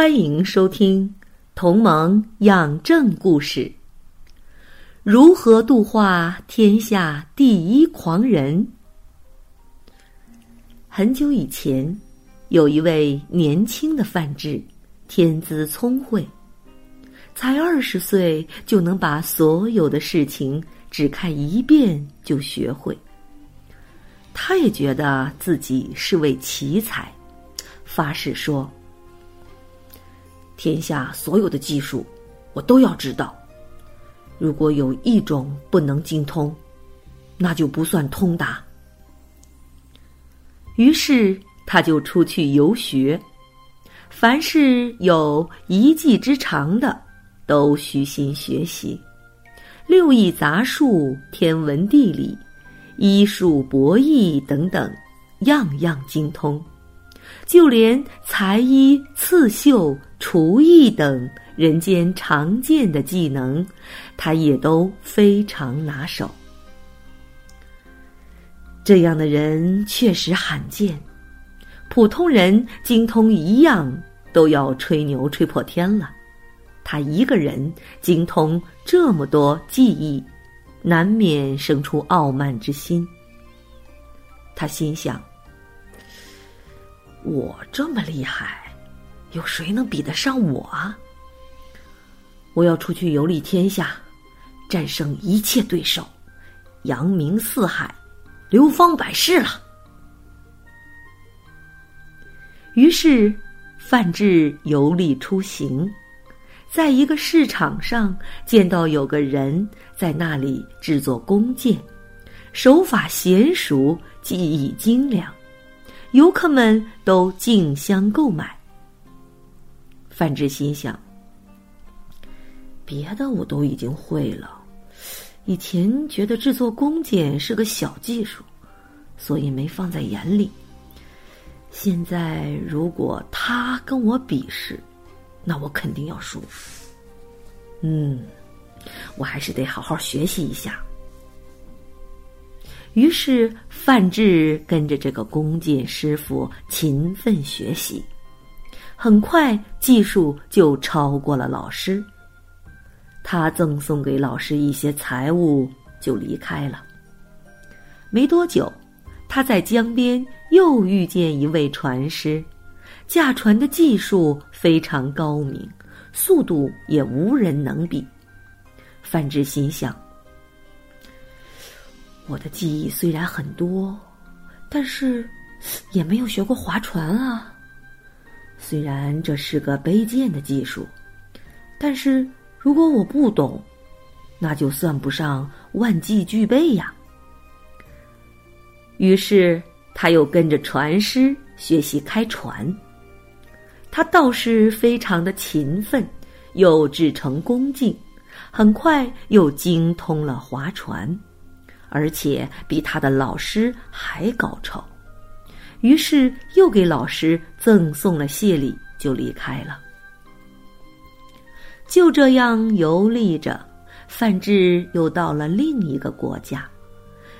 欢迎收听《同盟养正故事》，如何度化天下第一狂人？很久以前，有一位年轻的范志，天资聪慧，才二十岁就能把所有的事情只看一遍就学会。他也觉得自己是位奇才，发誓说。天下所有的技术，我都要知道。如果有一种不能精通，那就不算通达。于是他就出去游学，凡是有一技之长的，都虚心学习。六艺杂术、天文地理、医术博弈等等，样样精通。就连裁衣、刺绣、厨艺等人间常见的技能，他也都非常拿手。这样的人确实罕见，普通人精通一样都要吹牛吹破天了，他一个人精通这么多技艺，难免生出傲慢之心。他心想。我这么厉害，有谁能比得上我啊？我要出去游历天下，战胜一切对手，扬名四海，流芳百世了。于是，范志游历出行，在一个市场上见到有个人在那里制作弓箭，手法娴熟，技艺精良。游客们都竞相购买。范志心想：别的我都已经会了，以前觉得制作弓箭是个小技术，所以没放在眼里。现在如果他跟我比试，那我肯定要输。嗯，我还是得好好学习一下。于是，范志跟着这个弓箭师傅勤奋学习，很快技术就超过了老师。他赠送给老师一些财物，就离开了。没多久，他在江边又遇见一位船师，驾船的技术非常高明，速度也无人能比。范志心想。我的记忆虽然很多，但是也没有学过划船啊。虽然这是个卑贱的技术，但是如果我不懂，那就算不上万技俱备呀。于是他又跟着船师学习开船。他倒是非常的勤奋，又至诚恭敬，很快又精通了划船。而且比他的老师还高超，于是又给老师赠送了谢礼，就离开了。就这样游历着，范志又到了另一个国家。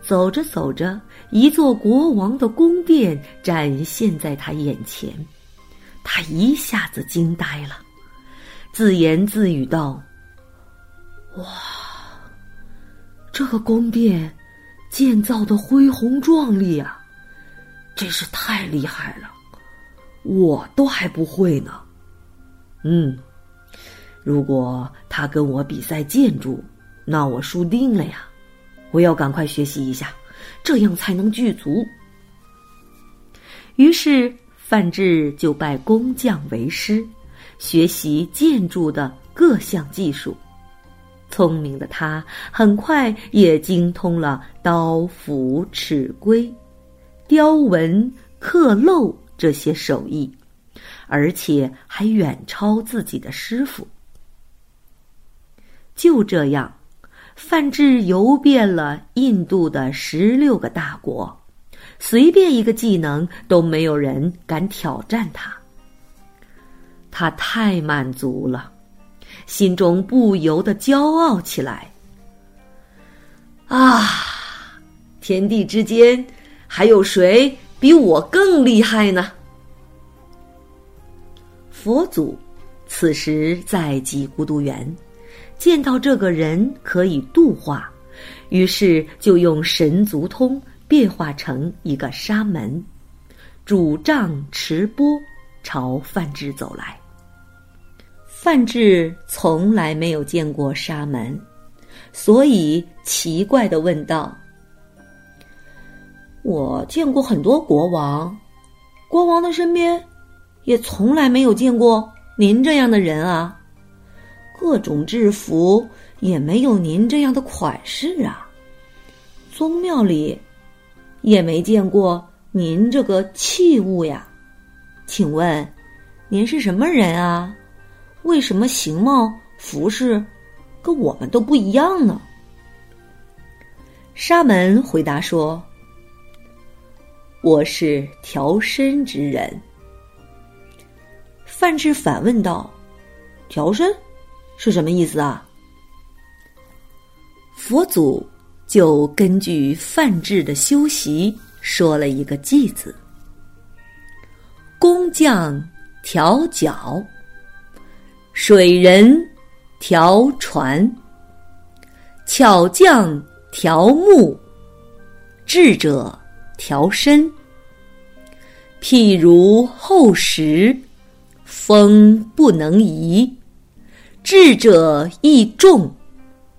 走着走着，一座国王的宫殿展现在他眼前，他一下子惊呆了，自言自语道：“哇！”这个宫殿建造的恢宏壮丽啊，真是太厉害了，我都还不会呢。嗯，如果他跟我比赛建筑，那我输定了呀！我要赶快学习一下，这样才能具足。于是范志就拜工匠为师，学习建筑的各项技术。聪明的他很快也精通了刀斧尺规、雕纹刻镂这些手艺，而且还远超自己的师傅。就这样，范志游遍了印度的十六个大国，随便一个技能都没有人敢挑战他。他太满足了，心中不由得骄傲起来。啊，天地之间，还有谁比我更厉害呢？佛祖此时在极孤独园，见到这个人可以度化，于是就用神足通变化成一个沙门，拄杖持钵朝范志走来。范志从来没有见过沙门，所以奇怪的问道：“我见过很多国王，国王的身边也从来没有见过您这样的人啊！各种制服也没有您这样的款式啊！宗庙里也没见过您这个器物呀！请问您是什么人啊？”为什么形貌服饰跟我们都不一样呢？沙门回答说：“我是调身之人。”范志反问道：“调身是什么意思啊？”佛祖就根据范志的修习说了一个偈子：“工匠调脚。”水人调船，巧匠调木，智者调身。譬如厚实，风不能移；智者易重，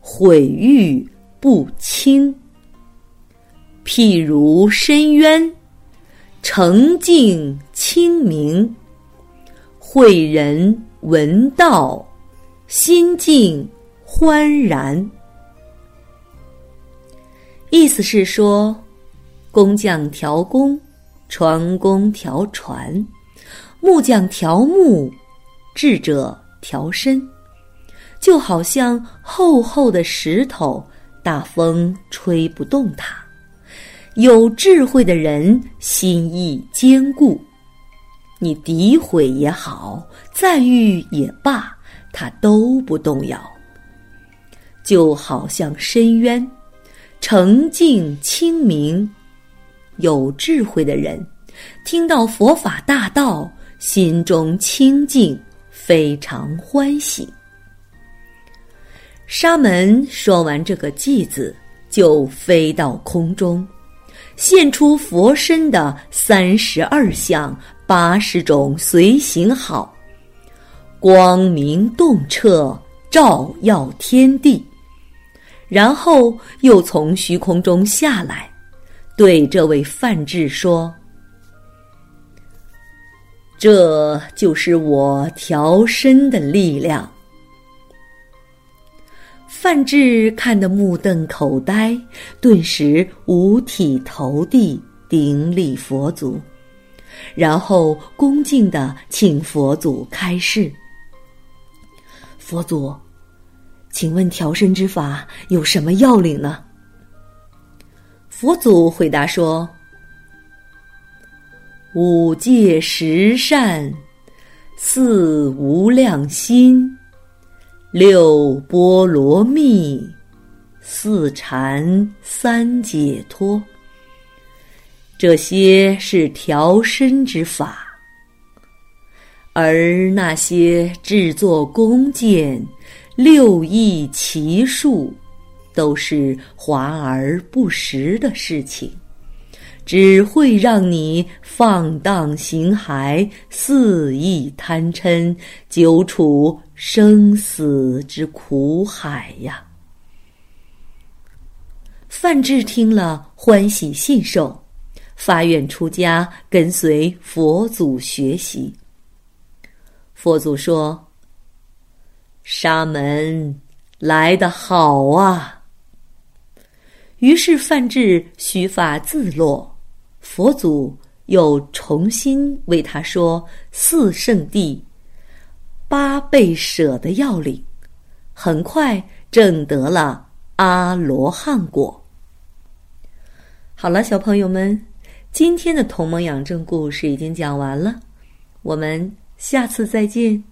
毁誉不轻。譬如深渊，澄净清明，慧人。闻道，心境欢然。意思是说，工匠调工，船工调船，木匠调木，智者调身，就好像厚厚的石头，大风吹不动它；有智慧的人，心意坚固。你诋毁也好，赞誉也罢，他都不动摇。就好像深渊，澄净清明，有智慧的人听到佛法大道，心中清净，非常欢喜。沙门说完这个偈子，就飞到空中，现出佛身的三十二相。八十种随行好，光明洞彻，照耀天地。然后又从虚空中下来，对这位范志说：“这就是我调身的力量。”范志看得目瞪口呆，顿时五体投地，顶礼佛祖。然后恭敬的请佛祖开示。佛祖，请问调身之法有什么要领呢？佛祖回答说：“五戒十善，四无量心，六波罗蜜，四禅，三解脱。”这些是调身之法，而那些制作弓箭、六艺奇术，都是华而不实的事情，只会让你放荡形骸、肆意贪嗔，久处生死之苦海呀！范志听了，欢喜信受。发愿出家，跟随佛祖学习。佛祖说：“沙门来得好啊！”于是范志须发自落，佛祖又重新为他说四圣地八倍舍的要领，很快证得了阿罗汉果。好了，小朋友们，今天的同盟养正故事已经讲完了，我们下次再见。